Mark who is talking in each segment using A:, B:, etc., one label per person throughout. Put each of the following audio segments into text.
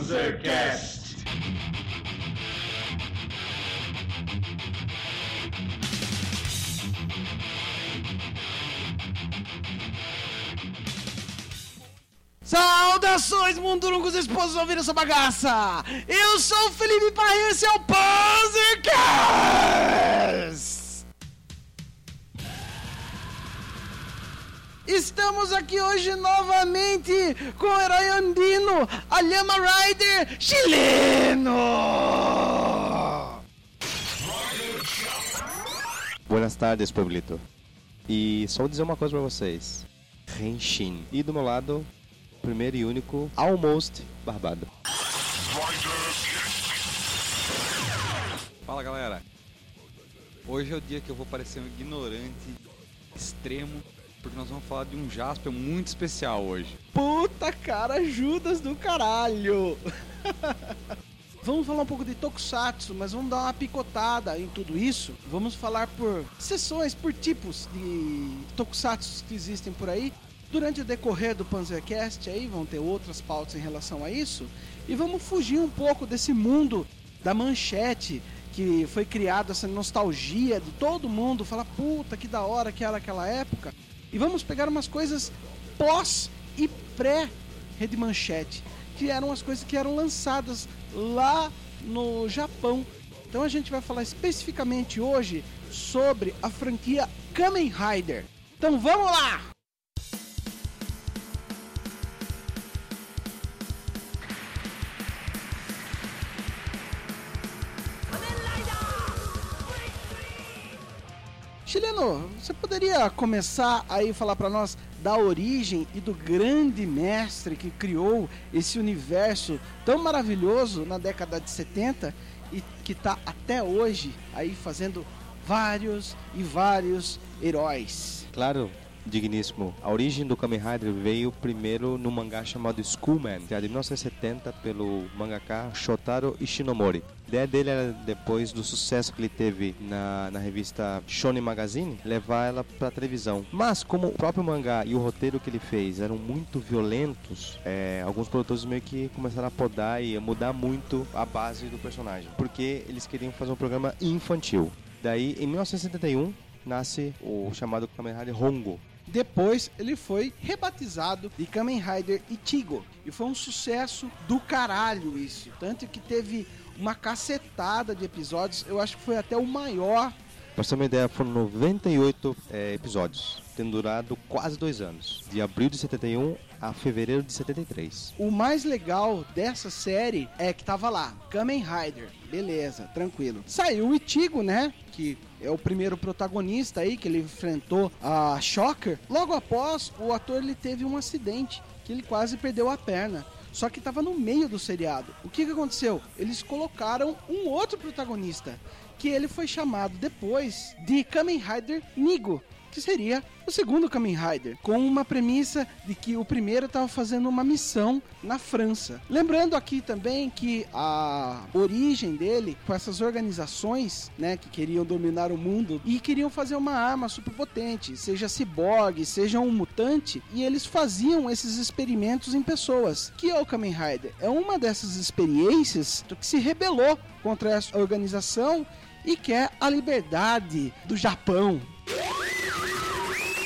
A: Panzercast.
B: Saudações, mundurungos esposos ouvindo essa bagaça! Eu sou o Felipe Parreira, esse é o Panzercast! Estamos aqui hoje novamente com o herói andino, a Lhama Rider chileno!
C: Buenas tardes, Pueblito. E só vou dizer uma coisa pra vocês. Henshin. E do meu lado, primeiro e único, Almost Barbado.
D: Fala galera, hoje é o dia que eu vou parecer um ignorante extremo, porque nós vamos falar de um Jasper muito especial hoje.
B: Puta cara, Judas do caralho! Vamos falar um pouco de Tokusatsu, mas vamos dar uma picotada em tudo isso. Vamos falar por sessões, por tipos de Tokusatsu que existem por aí. Durante o decorrer do Panzercast aí vão ter outras pautas em relação a isso. E vamos fugir um pouco desse mundo da manchete que foi criado essa nostalgia de todo mundo falar puta que da hora que era aquela época. E vamos pegar umas coisas pós e pré Rede Manchete, que eram as coisas que eram lançadas lá no Japão. Então a gente vai falar especificamente hoje sobre a franquia Kamen Rider. Então vamos lá! Chileno, você poderia começar aí falar para nós da origem e do grande mestre que criou esse universo tão maravilhoso na década de 70 e que está até hoje aí fazendo vários e vários heróis.
C: Claro, digníssimo. A origem do Kamen Rider veio primeiro no mangá chamado Schoolman, criado em 1970 pelo mangaka Shotaro Ishinomori. A ideia dele era, depois do sucesso que ele teve na, na revista Shonen Magazine, levar ela para televisão. Mas, como o próprio mangá e o roteiro que ele fez eram muito violentos, é, alguns produtores meio que começaram a podar e a mudar muito a base do personagem, porque eles queriam fazer um programa infantil. Daí, em 1971, nasce o chamado Kamen Rider Hongo,
B: Depois ele foi rebatizado de Kamen Rider Ichigo. E foi um sucesso do caralho isso. Tanto que teve uma cacetada de episódios. Eu acho que foi até o maior.
C: Pra você ter uma ideia, foram 98 é, episódios, tendo durado quase dois anos, de abril de 71 a fevereiro de 73.
B: O mais legal dessa série é que tava lá, Kamen Rider. Beleza, tranquilo. Saiu o Ichigo, né? Que é o primeiro protagonista aí que ele enfrentou a Shocker. Logo após, o ator ele teve um acidente que ele quase perdeu a perna. Só que estava no meio do seriado. O que, que aconteceu? Eles colocaram um outro protagonista, que ele foi chamado depois de Kamen Rider Nigo, que seria o segundo Kamen Rider, com uma premissa de que o primeiro estava fazendo uma missão na França. Lembrando aqui também que a origem dele com essas organizações, né, que queriam dominar o mundo e queriam fazer uma arma superpotente, seja ciborgue, seja um mutante, e eles faziam esses experimentos em pessoas. Que é o Kamen Rider? É uma dessas experiências que se rebelou contra essa organização e quer a liberdade do Japão,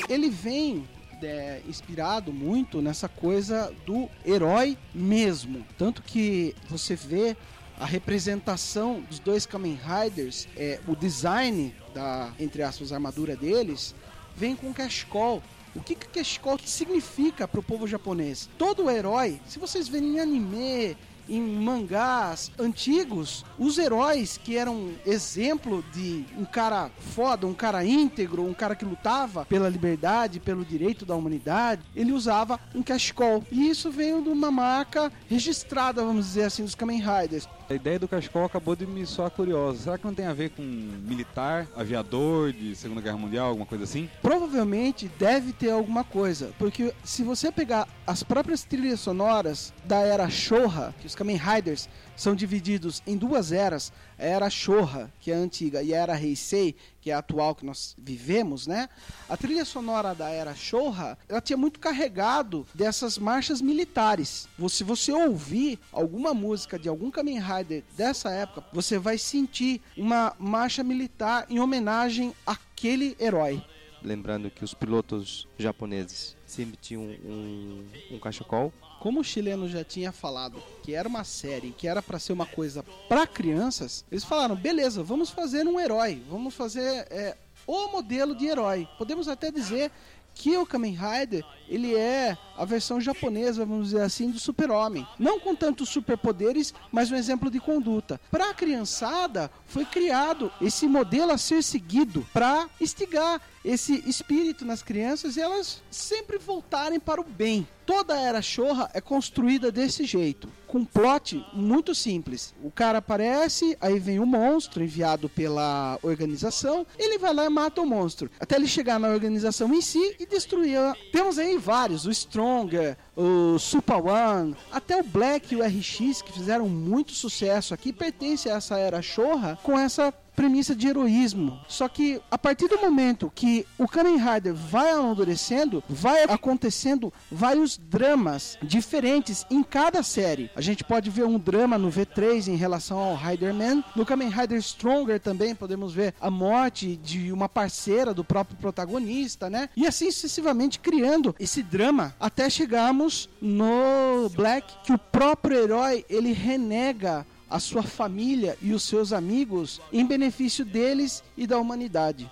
B: ele vem é, inspirado muito nessa coisa do herói mesmo. Tanto que você vê a representação dos dois Kamen Riders, é, o design da, entre aspas, armadura deles, vem com Cashcall. O que que Cashcall significa para o povo japonês? Todo herói, se vocês verem em anime, em mangás antigos, os heróis que eram exemplo de um cara foda, um cara íntegro, um cara que lutava pela liberdade, pelo direito da humanidade, ele usava um cashcall. E isso veio de uma marca registrada, vamos dizer assim, dos Kamen Riders.
D: A ideia do cachecol acabou de me soar curiosa. Será que não tem a ver com militar, aviador de Segunda Guerra Mundial, alguma coisa assim?
B: Provavelmente deve ter alguma coisa, porque se você pegar as próprias trilhas sonoras da era Showa, que os Kamen Riders são divididos em duas eras, era Shoha, que é antiga, e era Heisei, que é a atual que nós vivemos, né? A trilha sonora da era Shoha, ela tinha muito carregado dessas marchas militares. Se você ouvir alguma música de algum Kamen Rider dessa época, você vai sentir uma marcha militar em homenagem àquele herói.
C: Lembrando que os pilotos japoneses sempre tinham um, um cachecol
B: como o chileno já tinha falado que era uma série, que era para ser uma coisa para crianças, eles falaram: beleza, vamos fazer um herói, vamos fazer é, o modelo de herói. Podemos até dizer que o Kamen Rider ele é a versão japonesa, vamos dizer assim, do super-homem. Não com tantos superpoderes, mas um exemplo de conduta. Para a criançada, foi criado esse modelo a ser seguido para instigar esse espírito nas crianças e elas sempre voltarem para o bem. Toda a era Shorra é construída desse jeito, com um plot muito simples. O cara aparece, aí vem o monstro enviado pela organização, ele vai lá e mata o monstro, até ele chegar na organização em si e destruir. Temos aí vários, o Stronger, o Super One, até o Black e o RX que fizeram muito sucesso aqui, pertence a essa era Shorra com essa premissa de heroísmo. Só que a partir do momento que o Kamen Rider vai amadurecendo, vai acontecendo vários dramas diferentes em cada série. A gente pode ver um drama no V3 em relação ao Riderman. No Kamen Rider Stronger também podemos ver a morte de uma parceira do próprio protagonista, né? E assim sucessivamente criando esse drama até chegarmos no Black que o próprio herói ele renega a sua família e os seus amigos em benefício deles e da humanidade.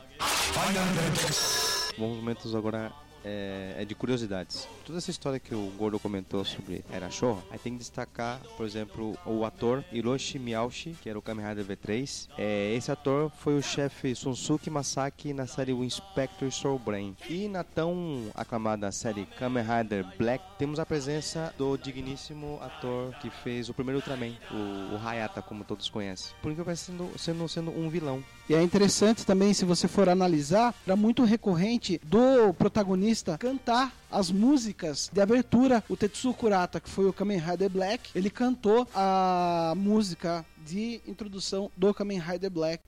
C: Momentos agora é, é, de curiosidades. Toda essa história que o Gordo comentou sobre Era Showa, aí tem que destacar, por exemplo, o ator Hiroshi Miyauchi, que era o Kamen Rider V3. É, esse ator foi o chefe Sunsuke Masaki na série O Inspector Soul Brain. E na tão aclamada série Kamen Rider Black, temos a presença do digníssimo ator que fez o primeiro Ultraman, o, o Hayata, como todos conhecem. Por que sendo, sendo, sendo um vilão.
B: E é interessante também, se você for analisar, era muito recorrente do protagonista cantar as músicas de abertura. O Tetsu Kurata, que foi o Kamen Rider Black, ele cantou a música de introdução do Kamen Rider Black.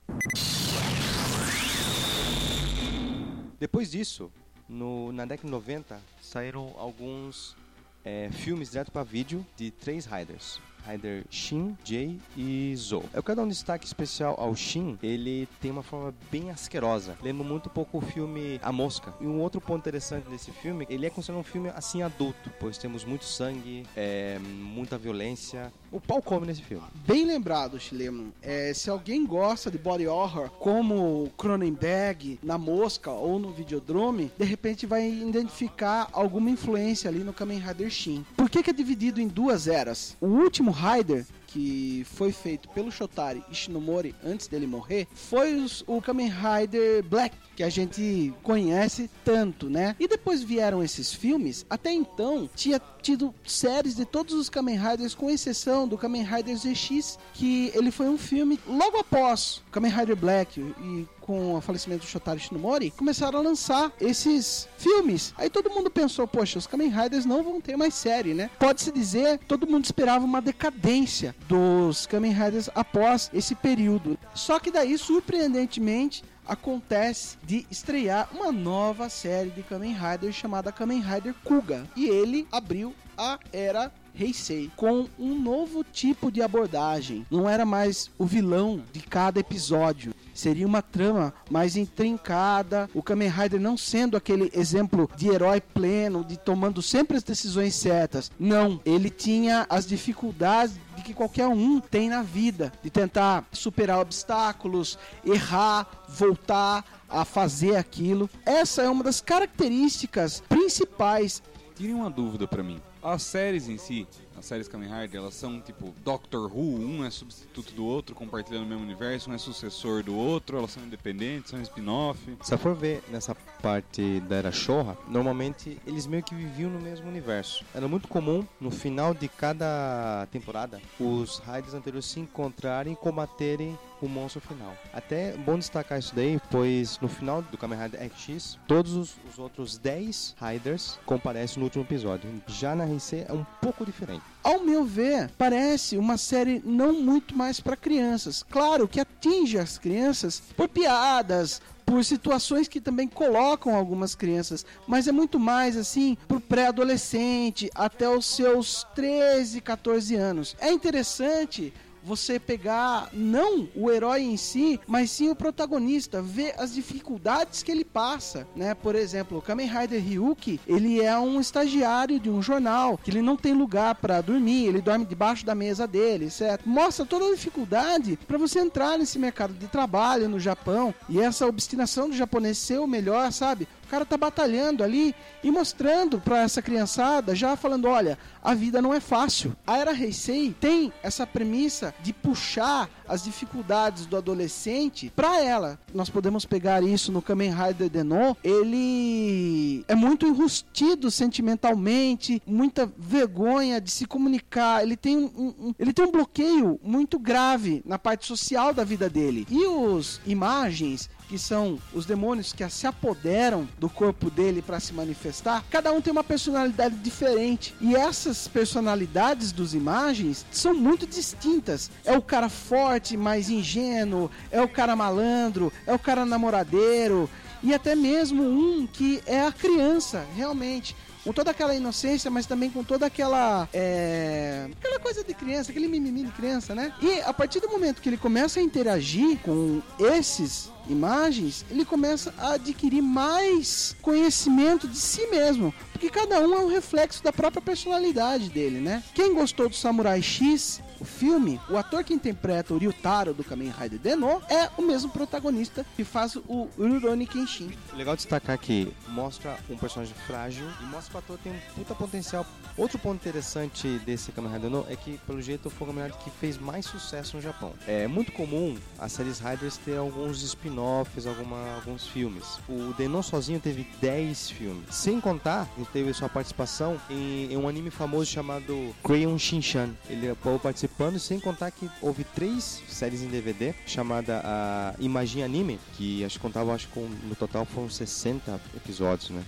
C: Depois disso, no, na década de 90, saíram alguns é, filmes direto para vídeo de três Riders. Rider Shin, Jay e Zo. Eu quero dar um destaque especial ao Shin. Ele tem uma forma bem asquerosa. Lembra muito pouco o filme A Mosca. E um outro ponto interessante desse filme, ele é considerado um filme assim adulto, pois temos muito sangue, é, muita violência. O pau come nesse filme.
B: Bem lembrado, Chilemo. É, se alguém gosta de body horror, como Cronenberg, na Mosca ou no Videodrome, de repente vai identificar alguma influência ali no Kamen Rider Shin. Por que, que é dividido em duas eras? O último Rider que foi feito pelo Shotari Ishinomori antes dele morrer, foi os, o Kamen Rider Black, que a gente conhece tanto, né? E depois vieram esses filmes. Até então, tinha tido séries de todos os Kamen Riders, com exceção do Kamen Rider ZX, que ele foi um filme logo após Kamen Rider Black e com o falecimento do Shotaro Shinomori, começaram a lançar esses filmes. Aí todo mundo pensou, poxa, os Kamen Riders não vão ter mais série, né? Pode-se dizer, todo mundo esperava uma decadência dos Kamen Riders após esse período. Só que daí, surpreendentemente, acontece de estrear uma nova série de Kamen Rider chamada Kamen Rider Kuga. E ele abriu a era Heisei com um novo tipo de abordagem. Não era mais o vilão de cada episódio. Seria uma trama mais intrincada, o Kamen Rider não sendo aquele exemplo de herói pleno, de tomando sempre as decisões certas. Não, ele tinha as dificuldades de que qualquer um tem na vida, de tentar superar obstáculos, errar, voltar a fazer aquilo. Essa é uma das características principais.
D: Tirem uma dúvida para mim. As séries em si, séries Kamen Rider, elas são tipo Doctor Who, um é substituto do outro, compartilhando o mesmo universo, um é sucessor do outro, elas são independentes, são spin-off.
C: Se for ver nessa parte da Era Showa, normalmente eles meio que viviam no mesmo universo. Era muito comum, no final de cada temporada, os Riders anteriores se encontrarem e combaterem o monstro final. Até bom destacar isso daí, pois no final do Kamen Rider X, todos os, os outros 10 Riders comparecem no último episódio. Já na RC é um pouco diferente.
B: Ao meu ver, parece uma série não muito mais para crianças. Claro que atinge as crianças por piadas, por situações que também colocam algumas crianças, mas é muito mais assim pro pré-adolescente até os seus 13, 14 anos. É interessante você pegar não o herói em si, mas sim o protagonista, ver as dificuldades que ele passa, né? Por exemplo, o Kamen Rider Ryuki, ele é um estagiário de um jornal, que ele não tem lugar para dormir, ele dorme debaixo da mesa dele, certo? Mostra toda a dificuldade para você entrar nesse mercado de trabalho no Japão e essa obstinação do japonês ser o melhor, sabe? O cara tá batalhando ali e mostrando para essa criançada, já falando, olha, a vida não é fácil. A Era Heisei tem essa premissa de puxar as dificuldades do adolescente para ela. Nós podemos pegar isso no Kamen Rider Denon. Ele é muito enrustido sentimentalmente, muita vergonha de se comunicar. Ele tem um, um, ele tem um bloqueio muito grave na parte social da vida dele. E os imagens que são os demônios que se apoderam do corpo dele para se manifestar, cada um tem uma personalidade diferente. E essas personalidades dos imagens são muito distintas. É o cara forte, mais ingênuo, é o cara malandro, é o cara namoradeiro, e até mesmo um que é a criança, realmente com toda aquela inocência, mas também com toda aquela. É, aquela coisa de criança, aquele mimimi de criança, né? E a partir do momento que ele começa a interagir com esses imagens, ele começa a adquirir mais conhecimento de si mesmo, porque cada um é um reflexo da própria personalidade dele, né? Quem gostou do Samurai X, o filme, o ator que interpreta o Ryutaro do Kamen Rider Deno é o mesmo protagonista que faz o Rurouni Kenshin.
C: Legal destacar que mostra um personagem frágil e mostra que o ator tem um puta potencial. Outro ponto interessante desse Kamen Rider Deno é que, pelo jeito, foi o Kamen Rider que fez mais sucesso no Japão. É muito comum as séries Riders ter alguns spin-offs, alguns filmes. O Denon sozinho teve 10 filmes. Sem contar, ele teve sua participação em, em um anime famoso chamado Crayon Shinchan. Ele participou participando, sem contar que houve três séries em DVD, chamada a Imagine Anime, que acho que contava, acho que no total foram 60 episódios, né?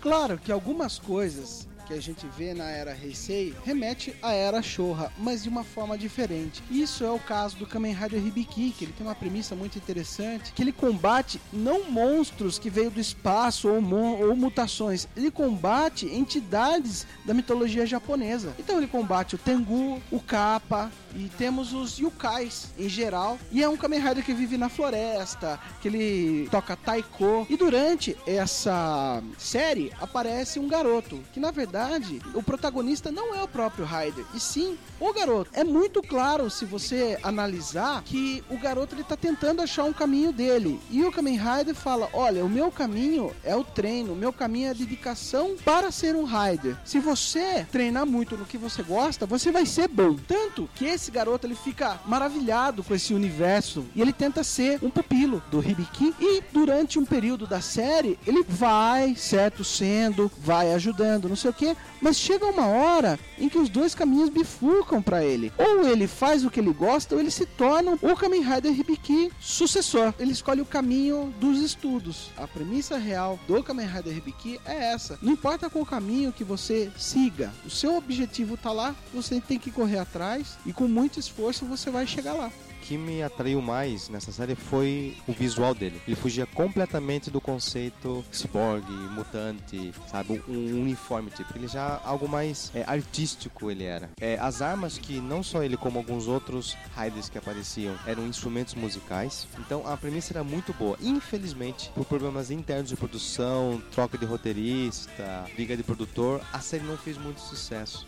B: Claro que algumas coisas que a gente vê na era Heisei remete à era Showa, mas de uma forma diferente. Isso é o caso do Kamen Rider Hibiki, que ele tem uma premissa muito interessante, que ele combate não monstros que veio do espaço ou, ou mutações, ele combate entidades da mitologia japonesa. Então ele combate o Tengu, o Kappa, e temos os yukais em geral. E é um Kamen Rider que vive na floresta, que ele toca taiko. E durante essa série aparece um garoto, que na verdade verdade, o protagonista não é o próprio Ryder, e sim o garoto. É muito claro se você analisar que o garoto ele tá tentando achar um caminho dele. E o Kamen Rider fala: "Olha, o meu caminho é o treino, o meu caminho é a dedicação para ser um Rider. Se você treinar muito no que você gosta, você vai ser bom". Tanto que esse garoto ele fica maravilhado com esse universo e ele tenta ser um pupilo do Hibiki e durante um período da série ele vai, certo, sendo, vai ajudando, não sei o que, mas chega uma hora em que os dois caminhos bifurcam para ele. Ou ele faz o que ele gosta, ou ele se torna o Kamen Rider Hibiki sucessor. Ele escolhe o caminho dos estudos. A premissa real do Kamen Rider Hibiki é essa. Não importa qual caminho que você siga, o seu objetivo tá lá, você tem que correr atrás e com muito esforço você vai chegar lá
C: que me atraiu mais nessa série foi o visual dele. Ele fugia completamente do conceito cyborg, mutante, sabe? Um uniforme tipo. Ele já algo mais é, artístico ele era. É, as armas que não só ele como alguns outros Riders que apareciam eram instrumentos musicais. Então a premissa era muito boa. Infelizmente, por problemas internos de produção, troca de roteirista, briga de produtor, a série não fez muito sucesso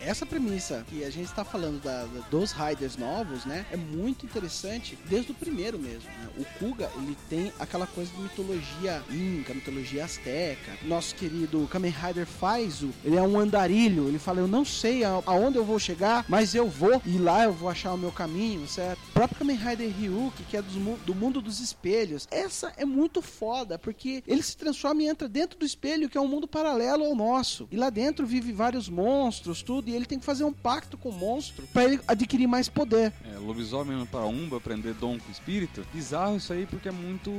B: essa premissa que a gente está falando da, da, dos Riders novos, né, é muito interessante desde o primeiro mesmo. Né? O Kuga, ele tem aquela coisa de mitologia inca, mitologia asteca. Nosso querido Kamen Rider Faizo, ele é um andarilho, ele fala, eu não sei aonde eu vou chegar, mas eu vou, e lá eu vou achar o meu caminho, certo? O próprio Kamen Rider Ryuki, que é do, do mundo dos espelhos, essa é muito foda, porque ele se transforma e entra dentro do espelho, que é um mundo paralelo ao nosso. E lá dentro vive vários monstros, tudo, e ele tem que fazer um pacto com o monstro para ele adquirir mais poder.
D: É, lobisomem para Umba, aprender dom com espírito. Bizarro isso aí porque é muito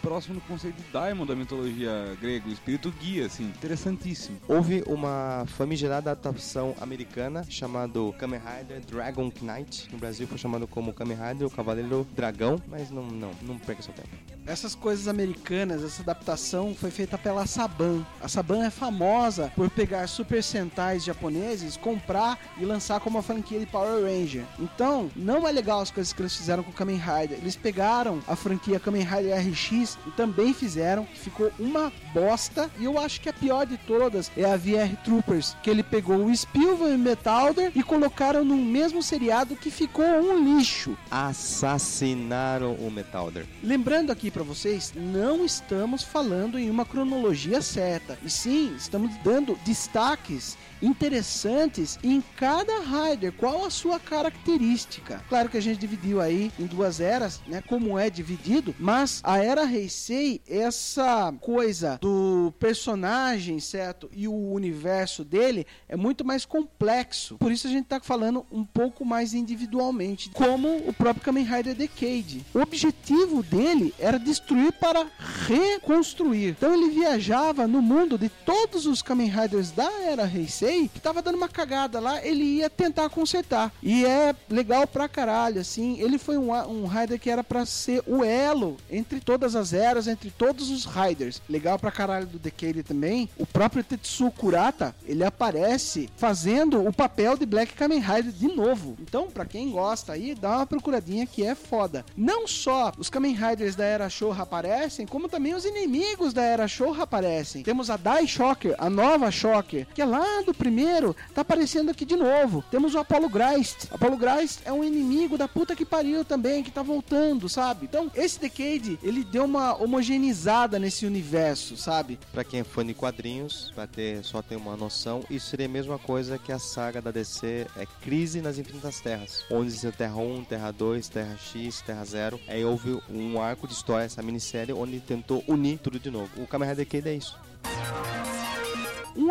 D: próximo do conceito de Daimon da mitologia grega, o espírito guia, assim, interessantíssimo.
C: Houve uma famigerada adaptação americana chamado Kamen Rider Dragon Knight. No Brasil foi chamado como Kamen Rider, o Cavaleiro Dragão, mas não, não, não perca seu tempo.
B: Essas coisas americanas, essa adaptação foi feita pela Saban. A Saban é famosa por pegar Super Sentais japoneses, comprar e lançar como uma franquia de Power Ranger. Então, não é legal as coisas que eles fizeram com o Kamen Rider. Eles pegaram a franquia Kamen Rider RX e também fizeram, ficou uma bosta. E eu acho que a pior de todas é a VR Troopers, que ele pegou o Spielberg e Metalder e colocaram no mesmo seriado que ficou um lixo.
C: Assassinaram o Metalder.
B: Lembrando aqui para vocês, não estamos falando em uma cronologia certa, e sim, estamos dando destaques interessantes em cada rider, qual a sua característica. Claro que a gente dividiu aí em duas eras, né, como é dividido, mas a era Heisei, essa coisa do personagem, certo, e o universo dele é muito mais complexo. Por isso a gente tá falando um pouco mais individualmente, como o próprio Kamen Rider Decade. O objetivo dele era destruir para reconstruir. Então ele viajava no mundo de todos os Kamen Riders da era Heisei que tava dando uma cagada lá, ele ia tentar consertar. E é legal pra caralho, assim. Ele foi um, um Rider que era para ser o elo entre todas as eras, entre todos os Riders. Legal pra caralho do Decade também. O próprio Tetsuo Kurata, ele aparece fazendo o papel de Black Kamen Rider de novo. Então, pra quem gosta aí, dá uma procuradinha que é foda. Não só os Kamen Riders da Era Showa aparecem, como também os inimigos da Era Showa aparecem. Temos a Dai Shocker, a nova Shocker, que é lá do primeiro, tá aparecendo aqui de novo. Temos o Apollo Geist. Apollo Geist é um inimigo da puta que pariu também, que tá voltando, sabe? Então, esse Decade, ele deu uma homogeneizada nesse universo, sabe?
C: Pra quem é fã de quadrinhos, pra ter, só ter uma noção, isso seria a mesma coisa que a saga da DC é Crise nas Infinitas Terras. Onde existia Terra 1, Terra 2, Terra X, Terra 0. Aí houve um arco de história, essa minissérie, onde tentou unir tudo de novo. O Kamen Rider Decade é isso.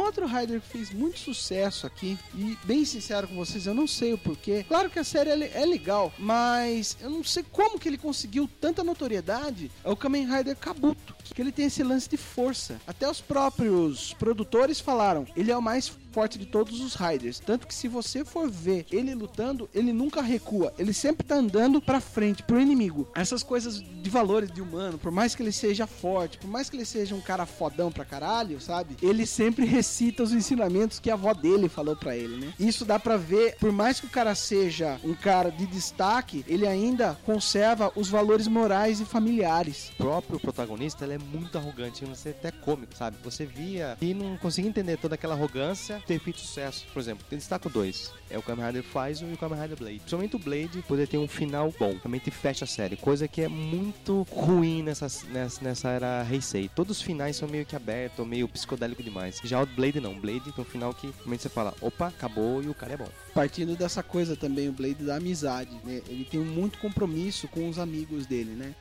B: Outro Rider que fez muito sucesso aqui, e bem sincero com vocês, eu não sei o porquê. Claro que a série é, é legal, mas eu não sei como que ele conseguiu tanta notoriedade. É o Kamen Rider Kabuto, que ele tem esse lance de força. Até os próprios produtores falaram, ele é o mais forte de todos os Riders. Tanto que se você for ver ele lutando, ele nunca recua. Ele sempre tá andando pra frente, pro inimigo. Essas coisas de valores de humano, por mais que ele seja forte, por mais que ele seja um cara fodão pra caralho, sabe? Ele sempre recita os ensinamentos que a avó dele falou pra ele, né? Isso dá pra ver, por mais que o cara seja um cara de destaque, ele ainda conserva os valores morais e familiares.
C: O próprio protagonista, ele muito arrogante, não sei até cômico, sabe? Você via e não conseguia entender toda aquela arrogância ter feito sucesso. Por exemplo, tem destaco dois. É o Kamen Rider Faizo e o Kamen Rider Blade. Principalmente o Blade poder ter um final bom. Realmente fecha a série. Coisa que é muito ruim nessa, nessa, nessa era Heisei. Todos os finais são meio que abertos, meio psicodélico demais. Já o Blade não. Blade tem um final que realmente você fala, opa, acabou e o cara é bom.
B: Partindo dessa coisa também, o Blade da amizade, né? Ele tem muito compromisso com os amigos dele, né?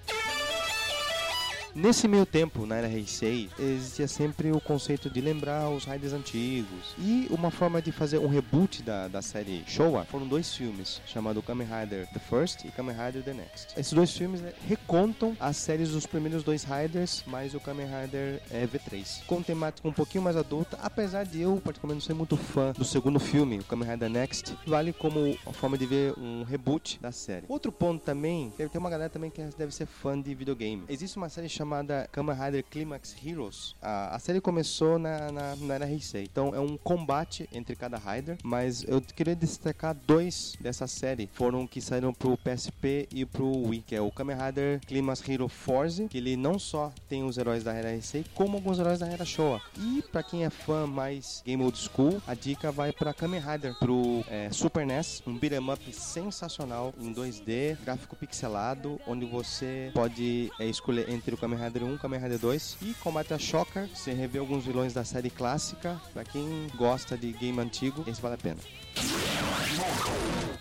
C: Nesse meio tempo, na era Heisei, existia sempre o conceito de lembrar os Raiders antigos. E uma forma de fazer um reboot da, da série Showa foram dois filmes, chamado Kamen Rider The First e Kamen Rider The Next. Esses dois filmes né, recontam as séries dos primeiros dois Riders, mais o Kamen Rider é, V3. Com temática um pouquinho mais adulta, apesar de eu particularmente não ser muito fã do segundo filme, o Kamen Rider Next, vale como uma forma de ver um reboot da série. Outro ponto também, ter uma galera também que deve ser fã de videogame. Existe uma série chamada chamada Kamen Rider Climax Heroes. A, a série começou na, na, na era Heisei. Então é um combate entre cada Rider, mas eu queria destacar dois dessa série. Foram que saíram pro PSP e pro Wii, que é o Kamen Rider Climax Hero Force, que ele não só tem os heróis da era Heisei, como alguns heróis da era Showa. E para quem é fã mais Game Old School, a dica vai para Kamen Rider pro é, Super NES, um beat'em up sensacional em 2D, gráfico pixelado, onde você pode é, escolher entre o Kamen Rider 1, Kamen Rider 2 e Combate a Shocker. Você revê alguns vilões da série clássica. Pra quem gosta de game antigo, esse vale a pena.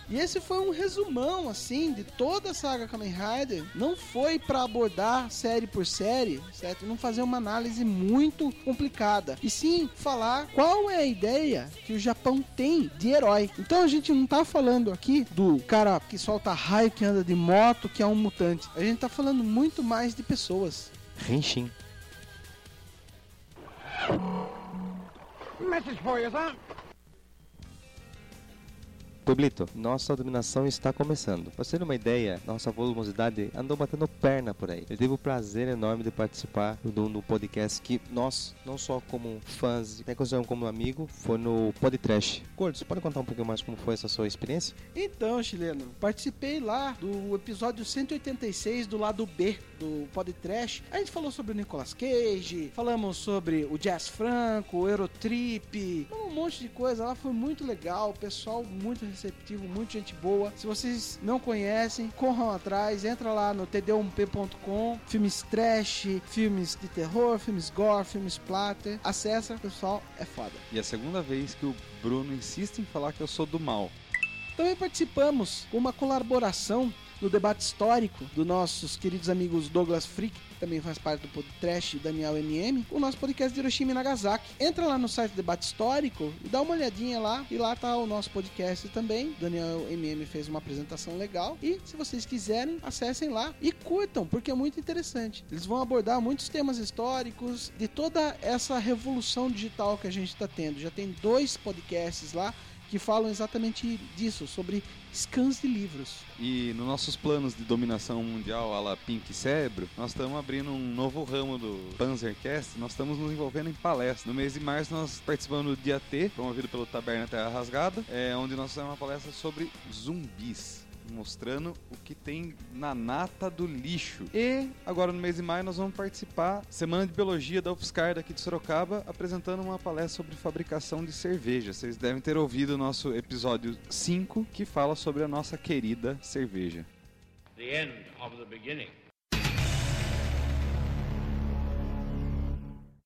B: E esse foi um resumão, assim, de toda a saga Kamen Rider. Não foi para abordar série por série, certo? Não fazer uma análise muito complicada. E sim falar qual é a ideia que o Japão tem de herói. Então a gente não tá falando aqui do cara que solta raio, que anda de moto, que é um mutante. A gente tá falando muito mais de pessoas.
C: Henshin.
A: Message for you, sir.
C: Publito, nossa dominação está começando. Pra você ter uma ideia, nossa volumosidade andou batendo perna por aí. Eu tive o prazer enorme de participar do, do podcast que nós, não só como fãs, até consideramos como amigo, foi no Podtrash. Gordo, você pode contar um pouquinho mais como foi essa sua experiência?
B: Então, chileno, participei lá do episódio 186 do lado B do Podtrash. A gente falou sobre o Nicolas Cage, falamos sobre o Jazz Franco, o Eurotrip, um monte de coisa lá, foi muito legal, pessoal muito receptivo, muita gente boa. Se vocês não conhecem, corram atrás, entra lá no td1p.com, filmes trash, filmes de terror, filmes gore, filmes splatter. Acessa, pessoal, é foda.
D: E é a segunda vez que o Bruno insiste em falar que eu sou do mal.
B: Também participamos com uma colaboração no debate histórico dos nossos queridos amigos Douglas Freak, que também faz parte do podcast Daniel MM, o nosso podcast de Hiroshima e Nagasaki. Entra lá no site Debate Histórico e dá uma olhadinha lá, e lá tá o nosso podcast também. Daniel MM fez uma apresentação legal e se vocês quiserem, acessem lá e curtam, porque é muito interessante. Eles vão abordar muitos temas históricos de toda essa revolução digital que a gente está tendo. Já tem dois podcasts lá que falam exatamente disso, sobre scans de livros.
D: E nos nossos planos de dominação mundial à la Pink Cérebro, nós estamos abrindo um novo ramo do Panzercast, nós estamos nos envolvendo em palestra. No mês de março nós participamos do Dia T, promovido pelo Taberna Terra Rasgada, é, onde nós fizemos uma palestra sobre zumbis mostrando o que tem na nata do lixo. E agora no mês de maio nós vamos participar Semana de Biologia da UFSCar daqui de Sorocaba, apresentando uma palestra sobre fabricação de cerveja. Vocês devem ter ouvido o nosso episódio 5, que fala sobre a nossa querida cerveja.
A: The end of the beginning.